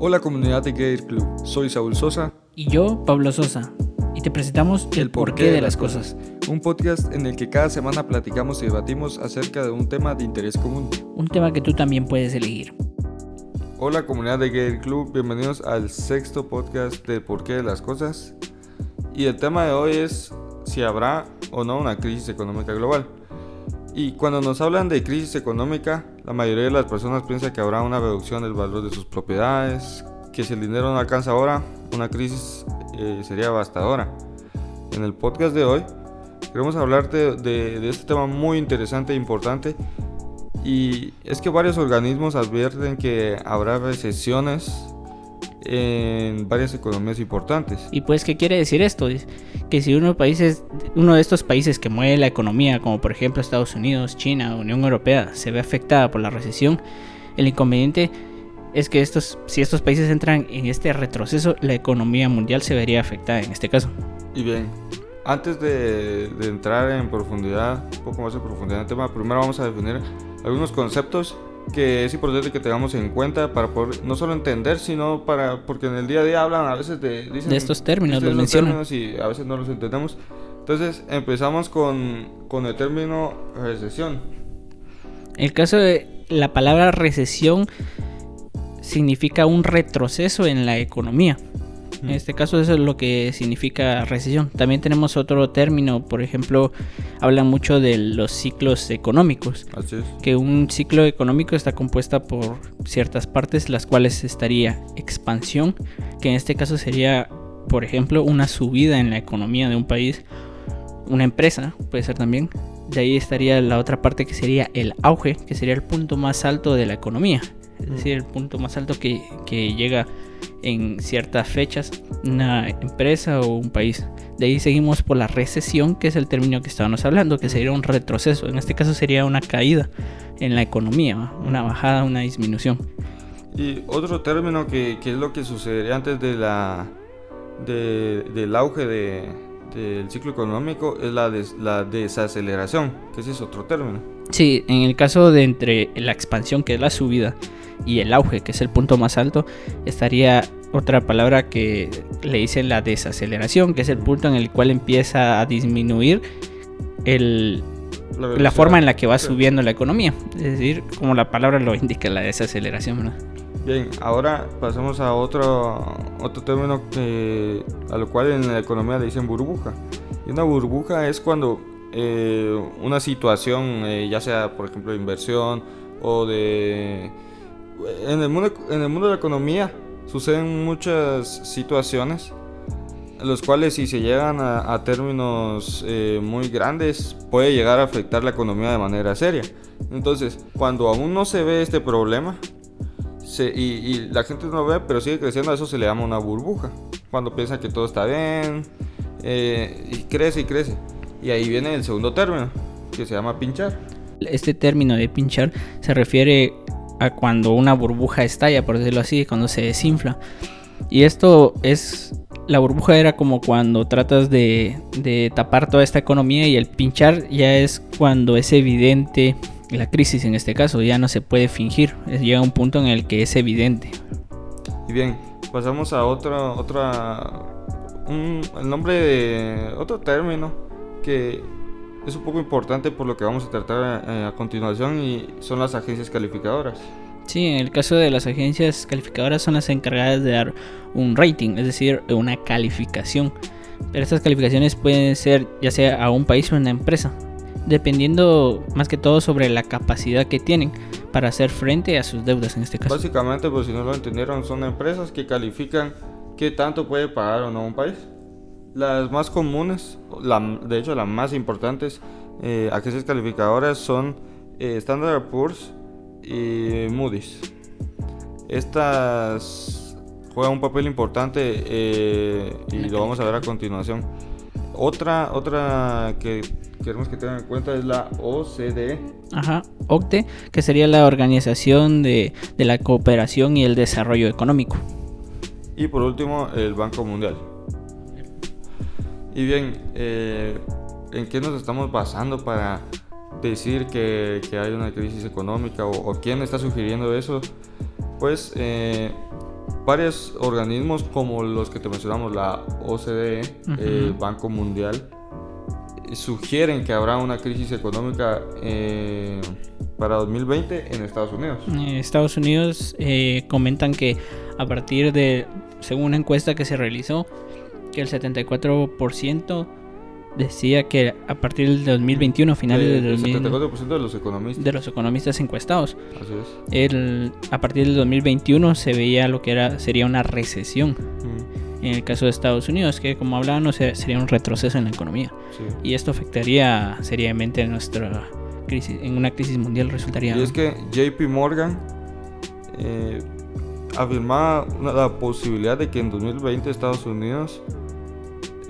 Hola comunidad de Gator Club, soy Saúl Sosa. Y yo, Pablo Sosa. Y te presentamos El, porqué, de las cosas. Un podcast en el que cada semana platicamos y debatimos acerca de un tema de interés común. Un tema que tú también puedes elegir. Hola comunidad de Gator Club, bienvenidos al sexto podcast de Porqué de las cosas. Y el tema de hoy es si habrá o no una crisis económica global. Y cuando nos hablan de crisis económica, la mayoría de las personas piensa que habrá una reducción del valor de sus propiedades, que si el dinero no alcanza ahora, una crisis eh, sería devastadora. En el podcast de hoy queremos hablar de, de este tema muy interesante e importante y es que varios organismos advierten que habrá recesiones en varias economías importantes. ¿Y pues qué quiere decir esto? Que si uno, países, uno de estos países que mueve la economía, como por ejemplo Estados Unidos, China, Unión Europea, se ve afectada por la recesión, el inconveniente es que estos, si estos países entran en este retroceso, la economía mundial se vería afectada en este caso. Y bien, antes de, de entrar en profundidad, un poco más en profundidad en el tema, primero vamos a definir algunos conceptos que es importante que tengamos en cuenta para poder no solo entender, sino para porque en el día a día hablan a veces de, de estos términos, los mencionan y a veces no los entendemos. Entonces empezamos con, con el término recesión. El caso de la palabra recesión significa un retroceso en la economía. En este caso eso es lo que significa recesión. También tenemos otro término, por ejemplo, habla mucho de los ciclos económicos. Así es. Que un ciclo económico está compuesta por ciertas partes, las cuales estaría expansión, que en este caso sería, por ejemplo, una subida en la economía de un país, una empresa, puede ser también. De ahí estaría la otra parte que sería el auge, que sería el punto más alto de la economía es decir, el punto más alto que, que, llega en ciertas fechas una empresa o un país. De ahí seguimos por la recesión, que es el término que estábamos hablando, que sería un retroceso. En este caso sería una caída en la economía, una bajada, una disminución. Y otro término que, que es lo que sucedería antes de la, de, del auge de, del ciclo económico es la, la desaceleración, que ese es otro término. Sí, en el caso de entre la expansión, que es la subida, y el auge, que es el punto más alto, estaría otra palabra que le dicen la desaceleración, que es el punto en el cual empieza a disminuir el, la, forma en la que va subiendo la economía. Es decir, como la palabra lo indica, la desaceleración. Bien, ahora pasamos a otro, otro término que, a lo cual en la economía le dicen burbuja. Y una burbuja es cuando eh, una situación, eh, ya sea por ejemplo de inversión o de en el mundo, en el mundo de la economía suceden muchas situaciones los cuales si se llegan a, términos eh, muy grandes puede llegar a afectar la economía de manera seria. Entonces, cuando aún no se ve este problema y, la gente no lo ve, pero sigue creciendo, a eso se le llama una burbuja. Cuando piensa que todo está bien eh, y crece y crece. Y ahí viene el segundo término, que se llama pinchar. Este término de pinchar se refiere a cuando una burbuja estalla, por decirlo así, cuando se desinfla. Y esto es, la burbuja era como cuando tratas de, de tapar toda esta economía y el pinchar ya es cuando es evidente la crisis en este caso, ya no se puede fingir, llega un punto en el que es evidente. Y bien, pasamos a otro, otra, un, el nombre de otro término que es un poco importante por lo que vamos a tratar eh, a, continuación y son las agencias calificadoras. Sí, en el caso de las agencias calificadoras son las encargadas de dar un rating, es decir, una calificación. Pero estas calificaciones pueden ser ya sea a un país o a una empresa, dependiendo más que todo sobre la capacidad que tienen para hacer frente a sus deudas en este caso. Básicamente, pues si no lo entendieron, son empresas que califican qué tanto puede pagar o no un país. Las más comunes, la, de hecho las más importantes eh, agencias calificadoras son eh, Standard Poor's y Moody's. Estas juegan un papel importante eh, y lo vamos a ver a continuación. Otra, otra que queremos que tengan en cuenta es la OCDE. Ajá, OCDE, que sería la Organización de, de la Cooperación y el Desarrollo Económico. Y por último, el Banco Mundial. Y bien, eh, ¿en qué nos estamos basando para decir que, que hay una crisis económica o, quién está sugiriendo eso? Pues eh, varios organismos como los que te mencionamos, la OCDE, el Banco Mundial, sugieren que habrá una crisis económica eh, para 2020 en Estados Unidos. Estados Unidos eh, comentan que a partir de, según una encuesta que se realizó, que el 74% decía que a partir del 2021, finales del El 74% de los economistas. De los economistas encuestados. Así es. El, a partir del 2021 se veía lo que era sería una recesión. En el caso de Estados Unidos, que como hablábamos sería un retroceso en la economía. Y esto afectaría seriamente nuestra crisis, en una crisis mundial resultaría... Y es que JP Morgan eh, afirmaba la posibilidad de que en 2020 Estados Unidos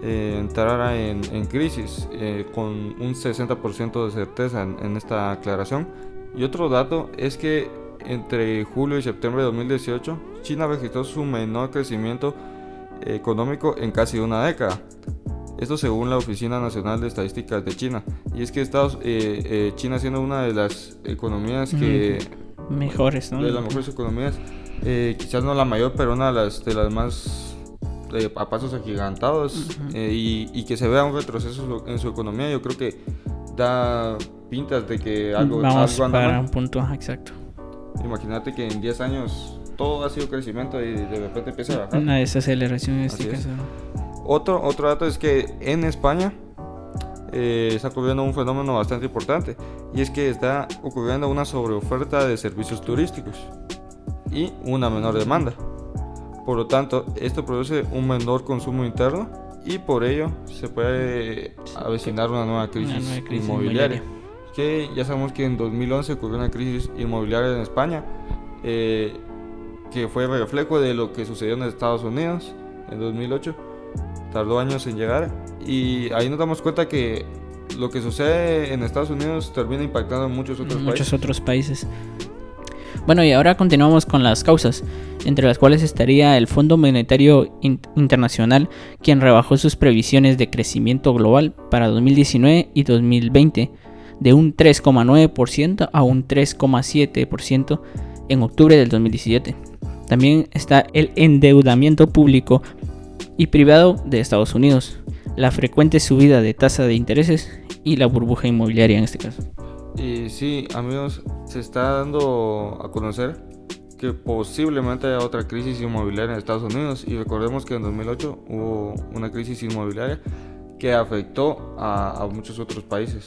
eh, entrara en, crisis eh, con un 60% de certeza en, en, esta aclaración. Y otro dato es que entre julio y septiembre de 2018 China registró su menor crecimiento económico en casi una década. Esto según la Oficina Nacional de Estadísticas de China. Y es que Estados, eh, eh, China siendo una de las economías que... Mejores, ¿no? De las mejores economías. Eh, quizás no la mayor, pero una de las, de las más a pasos agigantados. y, que se vea un retroceso en su economía, yo creo que da pintas de que algo, Vamos para un punto exacto. Imagínate que en 10 años todo ha sido crecimiento y de repente empieza a bajar. Una desaceleración en este caso. Otro, otro dato es que en España eh, está ocurriendo un fenómeno bastante importante y es que está ocurriendo una sobreoferta de servicios turísticos y una menor demanda. Por lo tanto, esto produce un menor consumo interno y por ello se puede avecinar una nueva crisis, inmobiliaria. Que ya sabemos que en 2011 ocurrió una crisis inmobiliaria en España. Eh, que fue reflejo de lo que sucedió en Estados Unidos en 2008. Tardó años en llegar y ahí nos damos cuenta que lo que sucede en Estados Unidos termina impactando en muchos otros muchos países. otros países. Bueno, y ahora continuamos con las causas, entre las cuales estaría el Fondo Monetario Internacional, quien rebajó sus previsiones de crecimiento global para 2019 y 2020 de un 3,9% a un 3,7% en octubre del 2017. También está el endeudamiento público y privado de Estados Unidos, la frecuente subida de tasa de intereses y la burbuja inmobiliaria en este caso. Y sí, amigos, se está dando a conocer que posiblemente haya otra crisis inmobiliaria en Estados Unidos y recordemos que en 2008 hubo una crisis inmobiliaria que afectó a, a muchos otros países.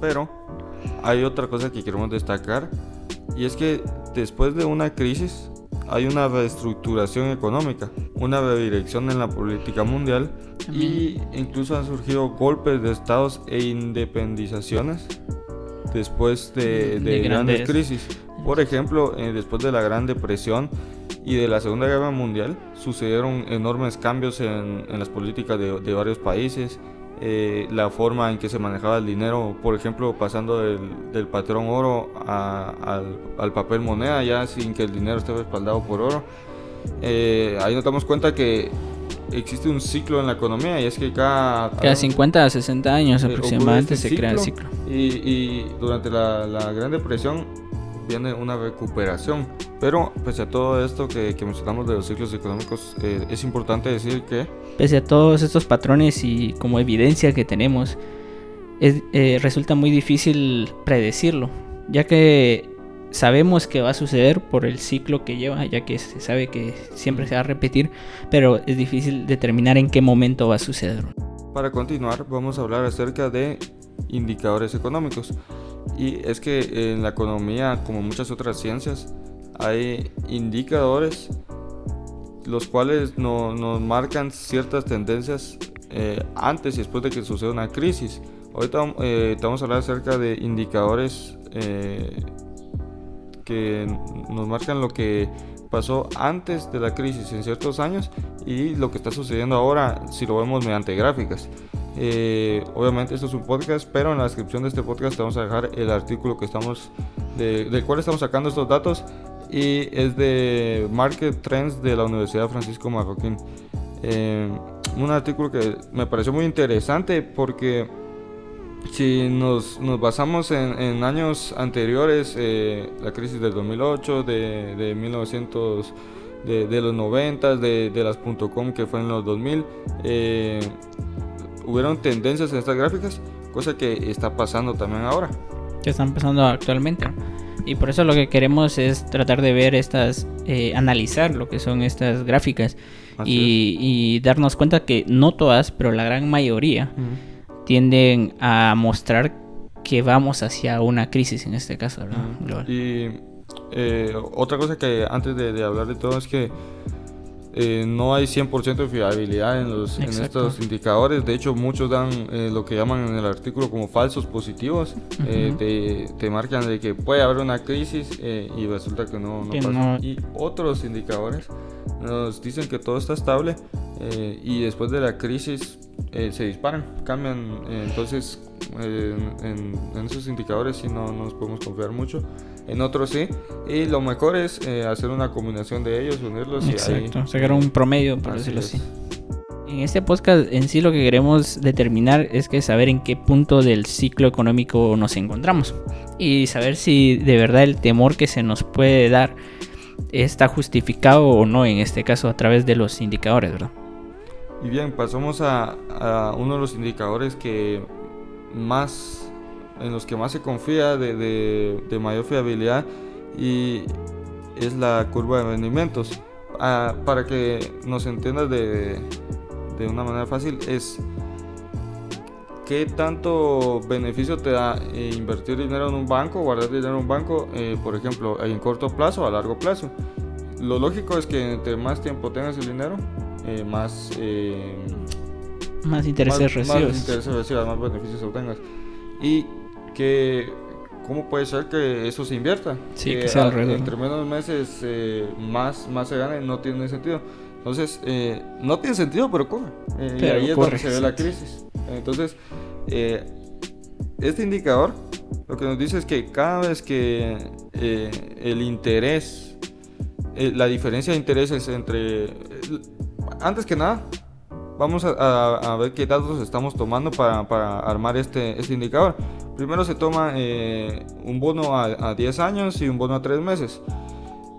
Pero hay otra cosa que queremos destacar y es que después de una crisis hay una reestructuración económica, una redirección en la política mundial y incluso han surgido golpes de estados e independizaciones después de, grandes, crisis. Por ejemplo, eh, después de la Gran Depresión y de la Segunda Guerra Mundial sucedieron enormes cambios en, las políticas de varios países eh, la forma en que se manejaba el dinero, por ejemplo, pasando del, patrón oro al, papel moneda, ya sin que el dinero esté respaldado por oro. Eh, ahí nos damos cuenta que existe un ciclo en la economía y es que cada... Cada 50 a 60 años eh, aproximadamente este se crea el ciclo. Y, durante la, la Gran Depresión viene una recuperación. Pero pese a todo esto que, mencionamos de los ciclos económicos, eh, es importante decir que... Pese a todos estos patrones y como evidencia que tenemos, es, eh, resulta muy difícil predecirlo, ya que sabemos que va a suceder por el ciclo que lleva, ya que se sabe que siempre se va a repetir, pero es difícil determinar en qué momento va a suceder. Para continuar, vamos a hablar acerca de indicadores económicos. Y es que en la economía, como muchas otras ciencias, hay indicadores los cuales nos marcan ciertas tendencias eh, antes y después de que suceda una crisis. Ahorita eh, vamos a hablar acerca de indicadores eh, que nos marcan lo que pasó antes de la crisis en ciertos años y lo que está sucediendo ahora si lo vemos mediante gráficas. Eh, obviamente esto es un podcast, pero en la descripción de este podcast vamos a dejar el artículo que estamos del cual estamos sacando estos datos y es de Market Trends de la Universidad Francisco Marroquín. Eh, un artículo que me pareció muy interesante porque si nos, nos basamos en, años anteriores, eh, la crisis del 2008, de, de 1900 de, los 90, de, de las .com que fue en los 2000. Eh, hubieron tendencias en estas gráficas, cosa que está pasando también ahora. Que están pasando actualmente. Y por eso lo que queremos es tratar de ver estas, eh, analizar lo que son estas gráficas y, darnos cuenta que no todas, pero la gran mayoría tienden a mostrar que vamos hacia una crisis en este caso. Y eh, otra cosa que antes de hablar de todo es que eh, no hay 100% de fiabilidad en, los, en, estos indicadores. De hecho, muchos dan eh, lo que llaman en el artículo como falsos positivos. Eh, te, te, marcan de que puede haber una crisis y resulta que no, no pasa. Y otros indicadores nos dicen que todo está estable y después de la crisis se disparan, cambian. entonces, en, en, esos indicadores sí no, no nos podemos confiar mucho en otros sí. Y lo mejor es eh, hacer una combinación de ellos, unirlos Exacto, sacar un promedio, por decirlo así. En este podcast en sí lo que queremos determinar es que saber en qué punto del ciclo económico nos encontramos y saber si de verdad el temor que se nos puede dar está justificado o no en este caso a través de los indicadores, ¿verdad? Y bien, pasamos a, a uno de los indicadores que más en los que más se confía de, mayor fiabilidad y es la curva de rendimientos. Ah, para que nos entiendas de, una manera fácil, es qué tanto beneficio te da eh, invertir dinero en un banco, guardar dinero en un banco, eh, por ejemplo, en corto plazo o a largo plazo. Lo lógico es que entre más tiempo tengas el dinero, eh, más, más intereses recibas. Más intereses recibas, más beneficios obtengas. Y que ¿cómo puede ser que eso se invierta? Sí, que, sea alrededor. Entre menos meses eh, más, más se gane, no tiene sentido. Entonces, eh, no tiene sentido, pero corre. Eh, y ahí es donde se ve la crisis. Entonces, este indicador lo que nos dice es que cada vez que el interés, la diferencia de intereses entre, antes que nada, vamos a, a, ver qué datos estamos tomando para, para armar este, este indicador. Primero se toma eh, un bono a, 10 años y un bono a 3 meses.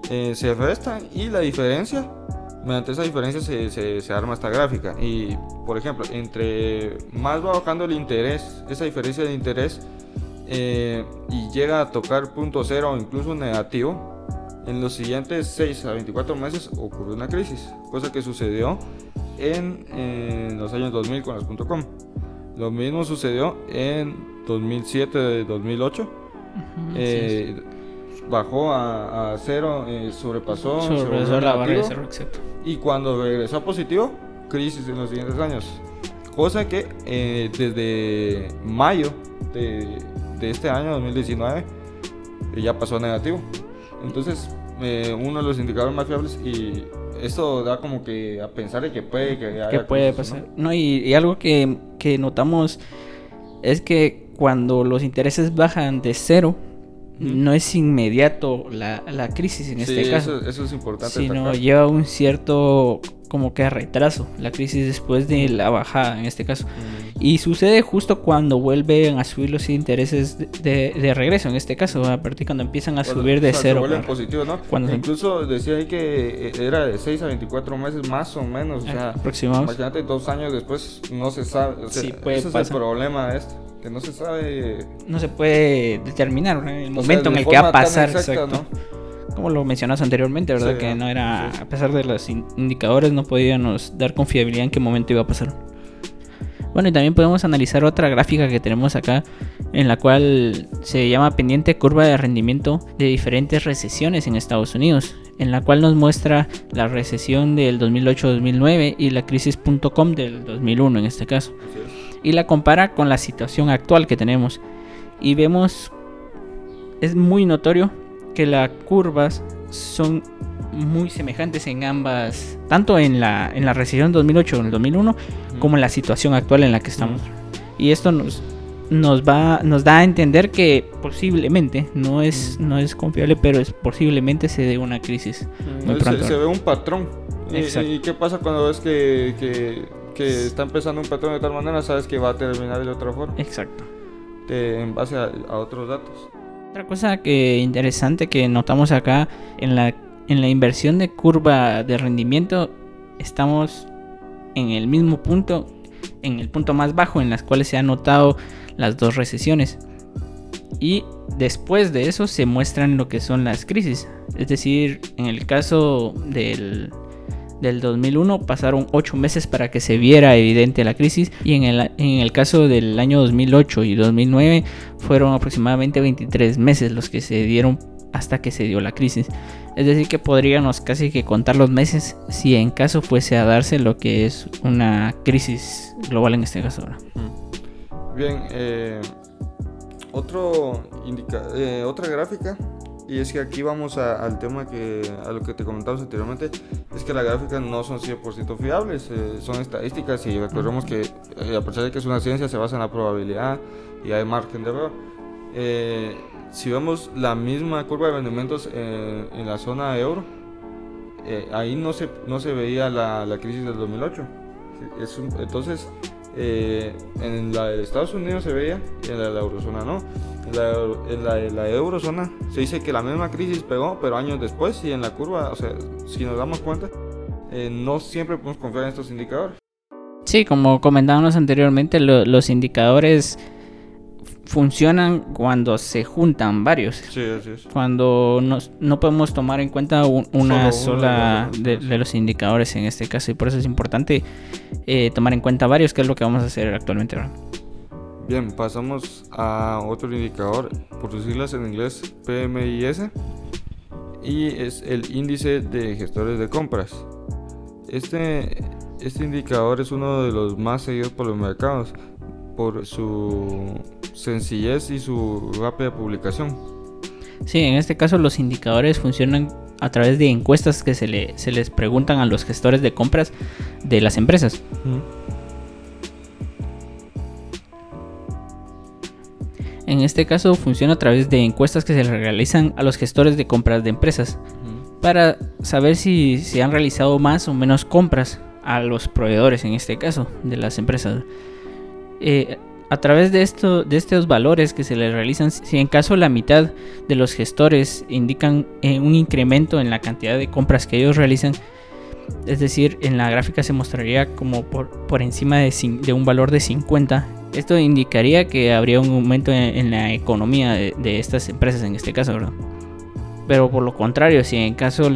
Eh, se resta y la diferencia, mediante esa diferencia se, arma esta gráfica. Y por ejemplo, entre más va bajando el interés, esa diferencia de interés, eh, y llega a tocar punto cero o incluso negativo, en los siguientes 6 a 24 meses ocurre una crisis, cosa que sucedió en, en los años 2000 con las .com. Lo mismo sucedió en 2007, 2008. Eh, bajó a, cero, eh, sobrepasó, la barrera Y cuando regresó a positivo, crisis en los siguientes años. Cosa que eh, desde mayo de, este año, 2019, ya pasó a negativo. Entonces, uno de los indicadores más fiables y esto da como que a pensar de que puede que, puede pasar. ¿no? y, algo que, que notamos es que cuando los intereses bajan de cero, no es inmediato la, la crisis en este caso. Eso, eso es importante. Sino lleva un cierto como que retraso la crisis después de la bajada en este caso. Y sucede justo cuando vuelven a subir los intereses de, de, regreso en este caso, a partir cuando empiezan a subir de cero. vuelven positivos, ¿no? Cuando Incluso decía ahí que eh, era de 6 a 24 meses más o menos. O sea, imagínate dos años después no se sabe. O sea, ese es el problema de esto que no se sabe. No se puede determinar el momento en el que va a pasar. exacto. Como lo mencionas anteriormente, ¿verdad? que no era, a pesar de los indicadores, no podíamos dar confiabilidad en qué momento iba a pasar. Bueno, y también podemos analizar otra gráfica que tenemos acá, en la cual se llama pendiente curva de rendimiento de diferentes recesiones en Estados Unidos, en la cual nos muestra la recesión del 2008-2009 y la crisis.com del 2001 en este caso y la compara con la situación actual que tenemos. Y vemos, es muy notorio que las curvas son muy semejantes en ambas, tanto en la, en la recesión 2008 o en el 2001, como en la situación actual en la que estamos. Y esto nos, nos, va, nos da a entender que posiblemente, no es, no es confiable, pero es posiblemente se dé una crisis. se, ve un patrón. ¿Y, qué pasa cuando ves que, que que está empezando un patrón de tal manera, sabes que va a terminar de otra forma. Exacto. en base a, otros datos. Otra cosa que interesante que notamos acá en la en la inversión de curva de rendimiento estamos en el mismo punto, en el punto más bajo en las cuales se han notado las dos recesiones. Y después de eso se muestran lo que son las crisis. Es decir, en el caso del, del 2001 pasaron 8 meses para que se viera evidente la crisis y en el, en el caso del año 2008 y 2009 fueron aproximadamente 23 meses los que se dieron hasta que se dio la crisis. Es decir, que podríamos casi que contar los meses si en caso fuese a darse lo que es una crisis global en este caso. Bien, eh, otro eh, otra gráfica y es que aquí vamos al tema que a lo que te comentamos anteriormente es que las gráficas no son 100% fiables eh, son estadísticas y recordemos que a pesar de que es una ciencia se basa en la probabilidad y hay margen de error si vemos la misma curva de rendimientos en, la zona euro, eh, ahí no se, no se veía la, la crisis del 2008. Es entonces, eh, en la de Estados Unidos se veía y en la de la eurozona no. La, en la, eurozona se dice que la misma crisis pegó, pero años después y en la curva, o sea, si nos damos cuenta, eh, no siempre podemos confiar en estos indicadores. Sí, como comentábamos anteriormente, los indicadores funcionan cuando se juntan varios. Sí, así es. Cuando no podemos tomar en cuenta una sola de, los indicadores en este caso y por eso es importante eh, tomar en cuenta varios, que es lo que vamos a hacer actualmente. Bien, pasamos a otro indicador, por sus siglas en inglés PMIS, y es el índice de gestores de compras. Este, este indicador es uno de los más seguidos por los mercados por su sencillez y su rápida publicación. Sí, en este caso los indicadores funcionan a través de encuestas que se, le, se les preguntan a los gestores de compras de las empresas. En este caso funciona a través de encuestas que se realizan a los gestores de compras de empresas para saber si se han realizado más o menos compras a los proveedores, en este caso, de las empresas. Eh, a través de, esto, de estos valores que se les realizan, si en caso la mitad de los gestores indican eh, un incremento en la cantidad de compras que ellos realizan, es decir, en la gráfica se mostraría como por, por encima de, de un valor de 50, esto indicaría que habría un aumento en, la economía de, estas empresas en este caso, ¿verdad? Pero por lo contrario, si en caso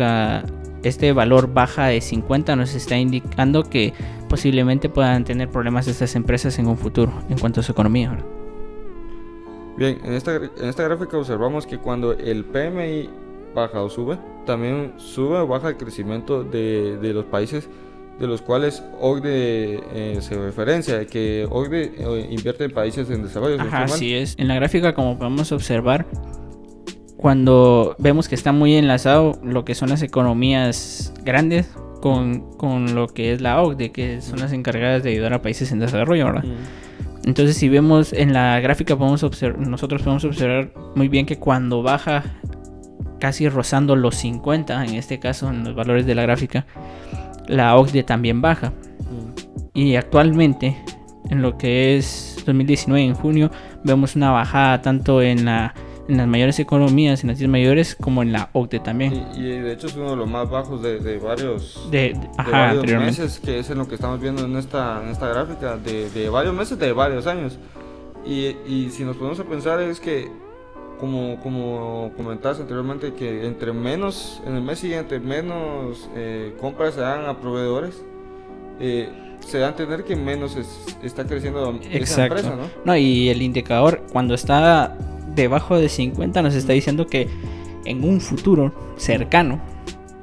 este valor baja de 50 nos está indicando que posiblemente puedan tener problemas estas empresas en un futuro en cuanto a su economía. Bien, en esta, en esta gráfica observamos que cuando el PMI baja o sube, también sube o baja el crecimiento de, de los países de los cuales OCDE eh, se referencia, que OCDE eh, invierte en países en desarrollo. Ajá, así es. En la gráfica, como podemos observar, cuando vemos que está muy enlazado lo que son las economías grandes con, lo que es la OCDE, que son las encargadas de ayudar a países en desarrollo, ¿verdad? Entonces, si vemos en la gráfica, podemos observar, nosotros podemos observar muy bien que cuando baja casi rozando los 50, en este caso, en los valores de la gráfica, la OCDE también baja. Y actualmente, en lo que es 2019, en junio, vemos una bajada tanto en la en las mayores economías, en las 10 mayores, como en la OCDE también. Y, de hecho es uno de los más bajos de, varios, de, varios meses, que es en lo que estamos viendo en esta, en esta gráfica, de, varios meses, de varios años. Y, y si nos ponemos a pensar es que, como, como comentaste anteriormente, que entre menos, en el mes siguiente, menos eh, compras se dan a proveedores, eh, se da a entender que menos está creciendo esa empresa, ¿no? No, y el indicador, cuando está debajo de 50 nos está diciendo que en un futuro cercano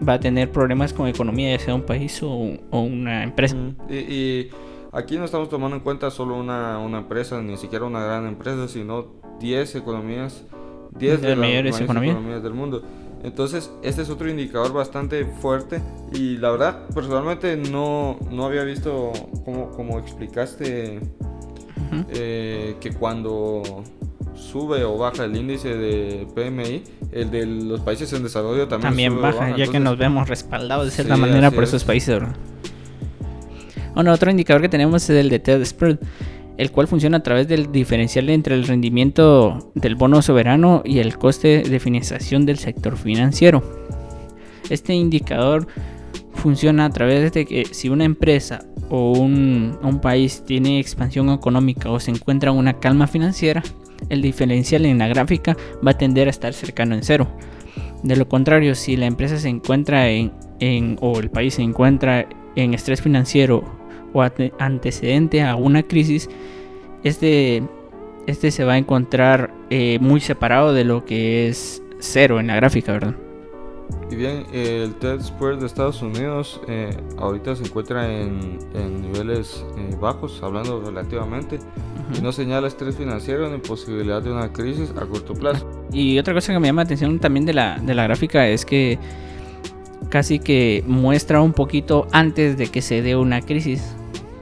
va a tener problemas con economía, ya sea un país o, una empresa. Y, aquí no estamos tomando en cuenta solo una, una, empresa, ni siquiera una gran empresa, sino 10 economías, 10 de, las mayores economías del mundo. Entonces, este es otro indicador bastante fuerte y la verdad, personalmente no, no había visto como, como explicaste eh, que cuando sube o baja el índice de PMI, el de los países en desarrollo también, también baja, ya que nos vemos respaldados de cierta manera por esos países. Bueno, otro indicador que tenemos es el de TED Spread, el cual funciona a través del diferencial entre el rendimiento del bono soberano y el coste de financiación del sector financiero. Este indicador funciona a través de que si una empresa o un, país tiene expansión económica o se encuentra en una calma financiera, el diferencial en la gráfica va a tender a estar cercano en cero. De lo contrario, si la empresa se encuentra en, en o el país se encuentra en estrés financiero o antecedente a una crisis, este, este se va a encontrar eh, muy separado de lo que es cero en la gráfica, ¿verdad? Y bien, el TED Square de Estados Unidos eh, ahorita se encuentra en, niveles eh, bajos, hablando relativamente, y no señala estrés financiero ni posibilidad de una crisis a corto plazo. Y otra cosa que me llama la atención también de la, de la gráfica es que casi que muestra un poquito antes de que se dé una crisis,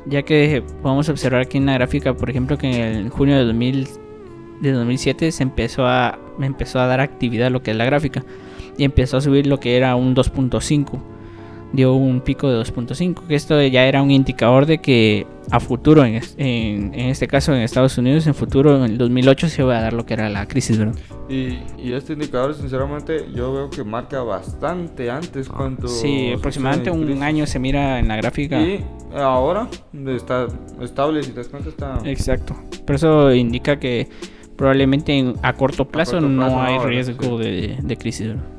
ya que podemos observar aquí en la gráfica, por ejemplo, que en el junio de, 2000, de 2007 se empezó a, empezó a dar actividad lo que es la gráfica y empezó a subir lo que era un 2.5. Dio un pico de 2.5, que esto ya era un indicador de que a futuro, en, en, este caso en Estados Unidos, en futuro, en el 2008 se iba a dar lo que era la crisis, ¿verdad? Y, y este indicador, sinceramente, yo veo que marca bastante antes cuando... Sí, aproximadamente un año se mira en la gráfica. Y ahora está estable, si te das cuenta, está... Exacto. Pero eso indica que probablemente a corto plazo, no hay riesgo de, de crisis, ¿verdad?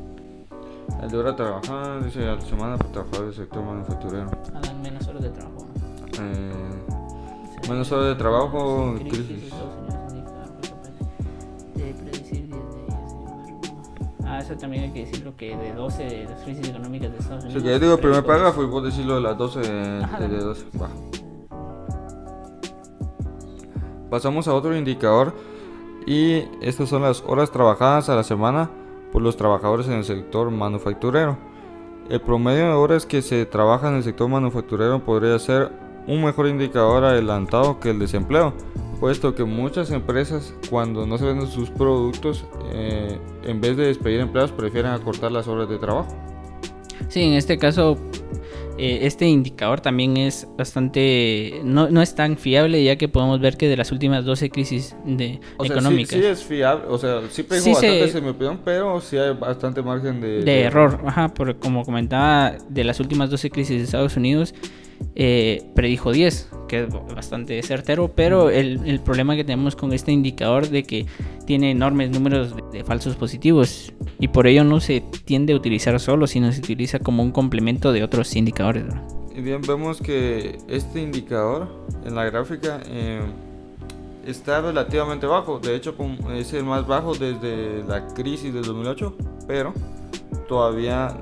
El de hora trabajar, dice a la semana para trabajar el sector manufacturero. A las menos horas de trabajo. Eh, menos horas de trabajo, crisis. Ah, eso también hay que decirlo que de 12 de las crisis económicas de Estados Unidos. Sí, que yo digo primer párrafo y vos decirlo de las 12 Ajá, de, 12. Va. Pasamos a otro indicador y estas son las horas trabajadas a la semana por los trabajadores en el sector manufacturero. El promedio de horas que se trabaja en el sector manufacturero podría ser un mejor indicador adelantado que el desempleo, puesto que muchas empresas cuando no se venden sus productos, eh, en vez de despedir empleados, prefieren acortar las horas de trabajo. Sí, en este caso eh, este indicador también es bastante, no, no, es tan fiable ya que podemos ver que de las últimas 12 crisis de, económicas. Sí, es fiable, o sea, sí pegó bastante se, mi opinión, pero sí hay bastante margen de... De, error, ajá, porque como comentaba, de las últimas 12 crisis de Estados Unidos, eh, predijo 10, que es bastante certero, pero el, el, problema que tenemos con este indicador de que tiene enormes números de, falsos positivos y por ello no se tiende a utilizar solo, sino se utiliza como un complemento de otros indicadores. Bien, vemos que este indicador en la gráfica eh, está relativamente bajo, de hecho es el más bajo desde la crisis del 2008, pero todavía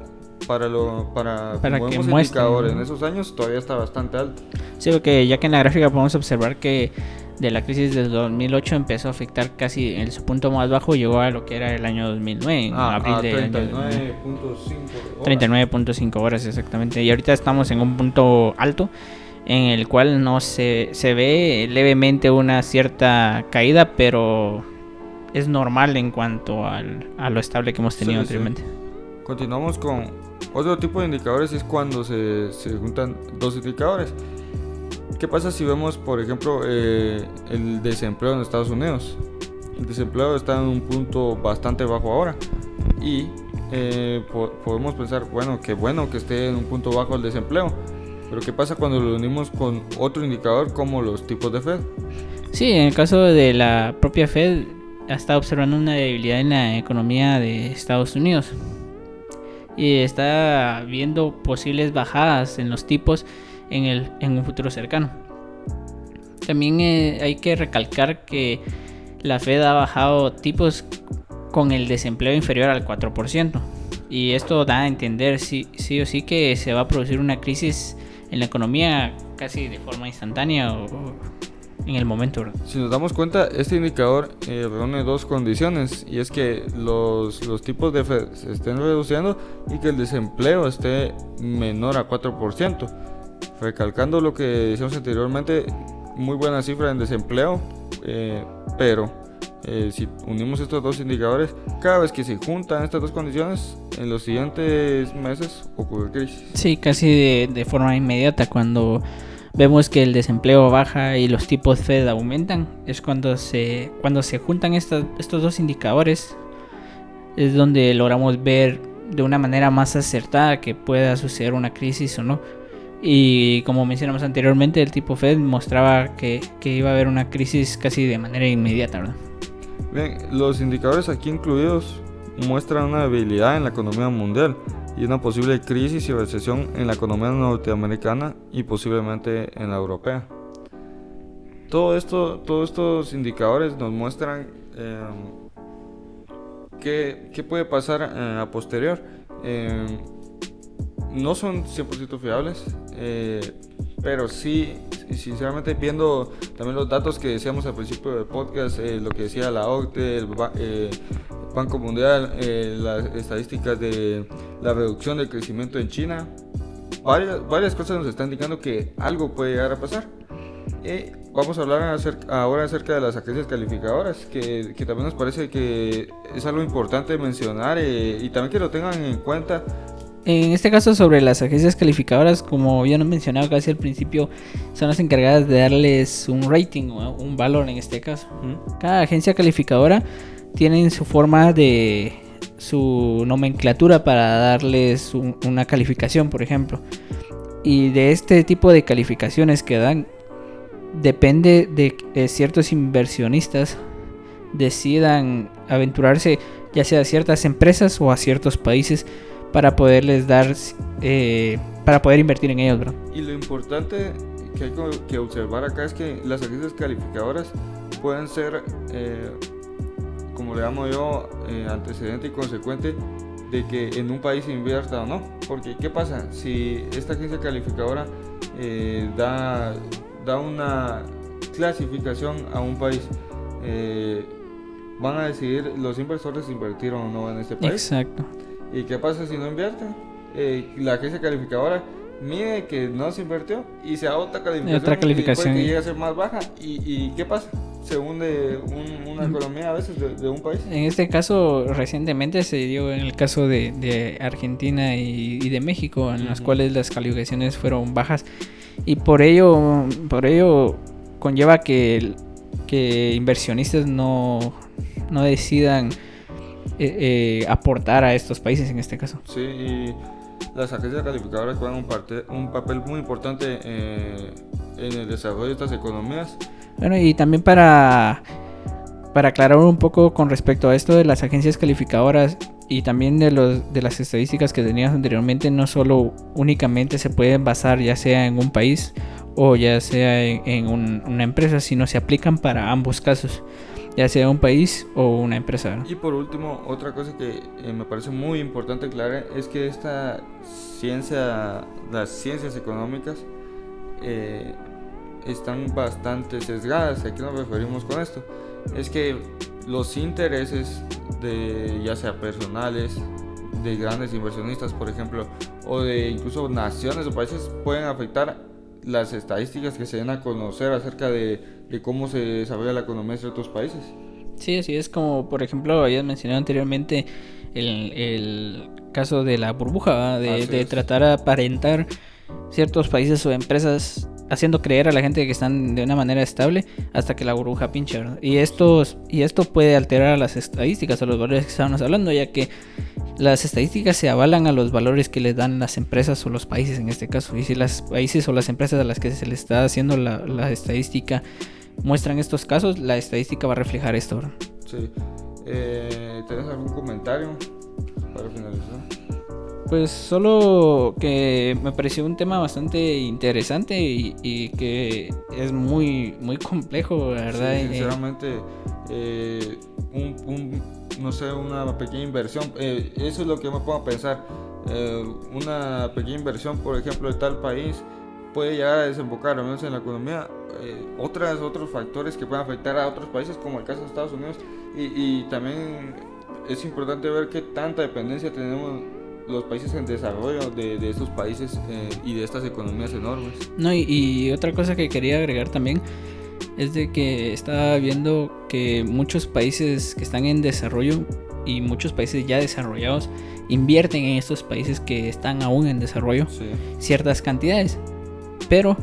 para lo para, para que indicador en esos años todavía está bastante alto. Sí, porque ya que en la gráfica podemos observar que de la crisis del 2008 empezó a afectar casi en su punto más bajo llegó a lo que era el año 2009 ah, abril de 39.5 39.5 horas. exactamente. Y ahorita estamos en un punto alto en el cual no se, se ve levemente una cierta caída pero es normal en cuanto al, a lo estable que hemos tenido anteriormente. Continuamos con otro tipo de indicadores es cuando se, se juntan dos indicadores ¿Qué pasa si vemos, por ejemplo, eh, el desempleo en Estados Unidos? El desempleo está en un punto bastante bajo ahora. Y eh, podemos pensar, bueno, qué bueno que esté en un punto bajo el desempleo. Pero ¿qué pasa cuando lo unimos con otro indicador como los tipos de Fed? Sí, en el caso de la propia Fed, está observando una debilidad en la economía de Estados Unidos. Y está viendo posibles bajadas en los tipos en, el, en un futuro cercano. También eh, hay que recalcar que la Fed ha bajado tipos con el desempleo inferior al 4%. Y esto da a entender sí, sí o sí que se va a producir una crisis en la economía casi de forma instantánea o, en el momento. Si nos damos cuenta, este indicador eh, reúne dos condiciones y es que los, los tipos de Fed se estén reduciendo y que el desempleo esté menor a 4%. Recalcando lo que decíamos anteriormente, muy buena cifra en desempleo, eh, pero eh, si unimos estos dos indicadores, cada vez que se juntan estas dos condiciones, en los siguientes meses ocurre crisis. Sí, casi de, forma inmediata cuando vemos que el desempleo baja y los tipos Fed aumentan, es cuando se, cuando se juntan estos dos indicadores, es donde logramos ver de una manera más acertada que pueda suceder una crisis o no. Y como mencionamos anteriormente, el tipo Fed mostraba que, que iba a haber una crisis casi de manera inmediata, ¿verdad? Bien, los indicadores aquí incluidos muestran una debilidad en la economía mundial y una posible crisis y recesión en la economía norteamericana y posiblemente en la europea. Todo esto, todos estos indicadores nos muestran eh, qué, puede pasar eh, a posterior. Eh, no son 100% fiables, pero sí, sinceramente viendo también los datos que decíamos al principio del podcast, lo que decía la OCDE, el Banco Mundial, las estadísticas de la reducción del crecimiento en China, varias, varias cosas nos están indicando que algo puede llegar a pasar. Eh, vamos a hablar ahora acerca de las agencias calificadoras, que, también nos parece que es algo importante mencionar eh, y también que lo tengan en cuenta. En este caso sobre las agencias calificadoras, como ya nos mencionaba casi al principio, son las encargadas de darles un rating o un valor en este caso. Cada agencia calificadora tiene su forma de su nomenclatura para darles una calificación, por ejemplo. Y de este tipo de calificaciones que dan, depende de que ciertos inversionistas decidan aventurarse ya sea a ciertas empresas o a ciertos países para poderles dar eh, para poder invertir en ellos, Y lo importante que hay que observar acá es que las agencias calificadoras pueden ser, eh, como le llamo yo, eh, antecedente y consecuente de que en un país invierta o no. Porque, ¿qué pasa? Si esta agencia calificadora da da una clasificación a un país, eh, van a decidir los inversores invertir o no en este país. Exacto. ¿Y qué pasa si no invierten? Eh, la agencia calificadora mide que no se invirtió y se da otra calificación, otra calificación. que llega a ser más baja. ¿Y, qué pasa? Se hunde una economía a veces de, un país. En este caso, recientemente se dio en el caso de, Argentina y, de México, en las cuales las calificaciones fueron bajas y por ello, por ello conlleva que, que inversionistas no, no decidan eh, eh, aportar a estos países en este caso. Sí, y las agencias calificadoras juegan un, un papel muy importante eh, en el desarrollo de estas economías. Bueno, y también para, para aclarar un poco con respecto a esto de las agencias calificadoras, y también de, los, de las estadísticas que tenías anteriormente, no solo únicamente se pueden basar ya sea en un país o ya sea en, una empresa, sino se aplican para ambos casos, ya sea un país o una empresa. Y por último, otra cosa que eh, me parece muy importante aclarar es que esta ciencia, las ciencias económicas, eh, están bastante sesgadas. ¿A qué nos referimos con esto? Es que los intereses de ya sea personales, de grandes inversionistas, por ejemplo, o de incluso naciones o países pueden afectar las estadísticas que se den a conocer acerca de, cómo se desarrolla la economía de ciertos países. Sí, así es como, por ejemplo, habías mencionado anteriormente el, caso de la burbuja, de, de tratar de aparentar ciertos países o empresas haciendo creer a la gente que están de una manera estable hasta que la burbuja pincha. Y, esto, y esto puede alterar las estadísticas, a los valores que estábamos hablando, ya que las estadísticas se avalan a los valores que les dan las empresas o los países en este caso. Y si las países o las empresas a las que se les está haciendo la, estadística muestran estos casos, la estadística va a reflejar esto. Sí. Eh, ¿Tienes algún comentario para finalizar? Pues solo que me pareció un tema bastante interesante y, que es muy muy complejo, la verdad. Sí, sinceramente, eh, un, no sé, una pequeña inversión, eh, eso es lo que me pongo a pensar. Eh, una pequeña inversión, por ejemplo, de tal país puede llegar a desembocar, al menos en la economía, otras, otros factores que pueden afectar a otros países, como el caso de Estados Unidos. Y, y también es importante ver qué tanta dependencia tenemos los países en desarrollo de, de estos países eh, y de estas economías enormes. No, y, otra cosa que quería agregar también es de que estaba viendo que muchos países que están en desarrollo y muchos países ya desarrollados invierten en estos países que están aún en desarrollo ciertas cantidades. Pero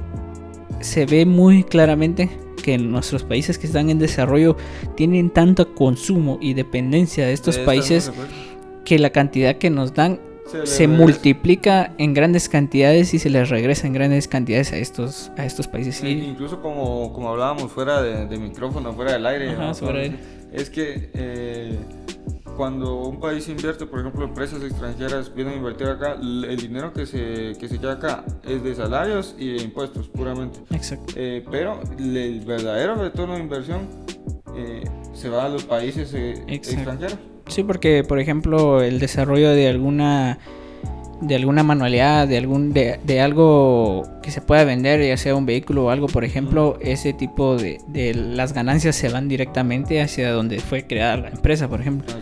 se ve muy claramente que nuestros países que están en desarrollo tienen tanto consumo y dependencia de estos países que la cantidad que nos dan se, multiplica en grandes cantidades y se les regresa en grandes cantidades a estos, a estos países. Sí. Incluso como, como hablábamos fuera de, micrófono, fuera del aire. Es que eh, cuando un país invierte, por ejemplo, empresas extranjeras vienen a invertir acá, el dinero que se, que se queda acá es de salarios y de impuestos, puramente. Exacto. Eh, pero el verdadero retorno de inversión eh, se va a los países extranjeros. Sí, porque por ejemplo el desarrollo de alguna de alguna manualidad, de algún de, algo que se pueda vender, ya sea un vehículo o algo, por ejemplo, ese tipo de, de las ganancias se van directamente hacia donde fue creada la empresa, por ejemplo. Ah,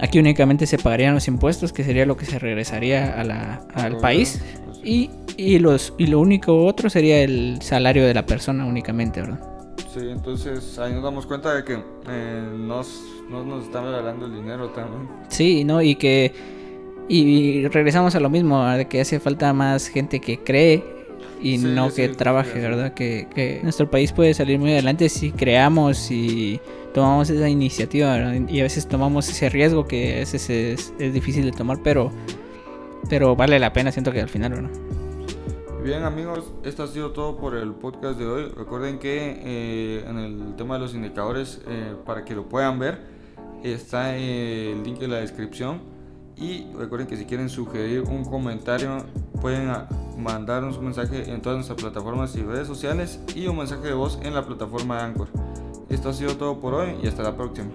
Aquí únicamente se pagarían los impuestos, que sería lo que se regresaría a la, al país. Pues y, y, los, y lo único otro sería el salario de la persona únicamente, ¿verdad? Sí, entonces ahí nos damos cuenta de que eh, nos no nos están regalando el dinero también. Sí, ¿no? Y que. Y, regresamos a lo mismo, de que hace falta más gente que cree y no que trabaje, ¿verdad? Que, que, nuestro país puede salir muy adelante si creamos y tomamos esa iniciativa, ¿verdad? Y a veces tomamos ese riesgo que a veces es, es difícil de tomar, pero, pero vale la pena, siento que al final, ¿verdad? Bien amigos, esto ha sido todo por el podcast de hoy. Recuerden que eh, en el tema de los indicadores, eh, para que lo puedan ver, está el link en la descripción. Y recuerden que si quieren sugerir un comentario, pueden mandarnos un mensaje en todas nuestras plataformas y redes sociales y un mensaje de voz en la plataforma de Anchor. Esto ha sido todo por hoy y hasta la próxima.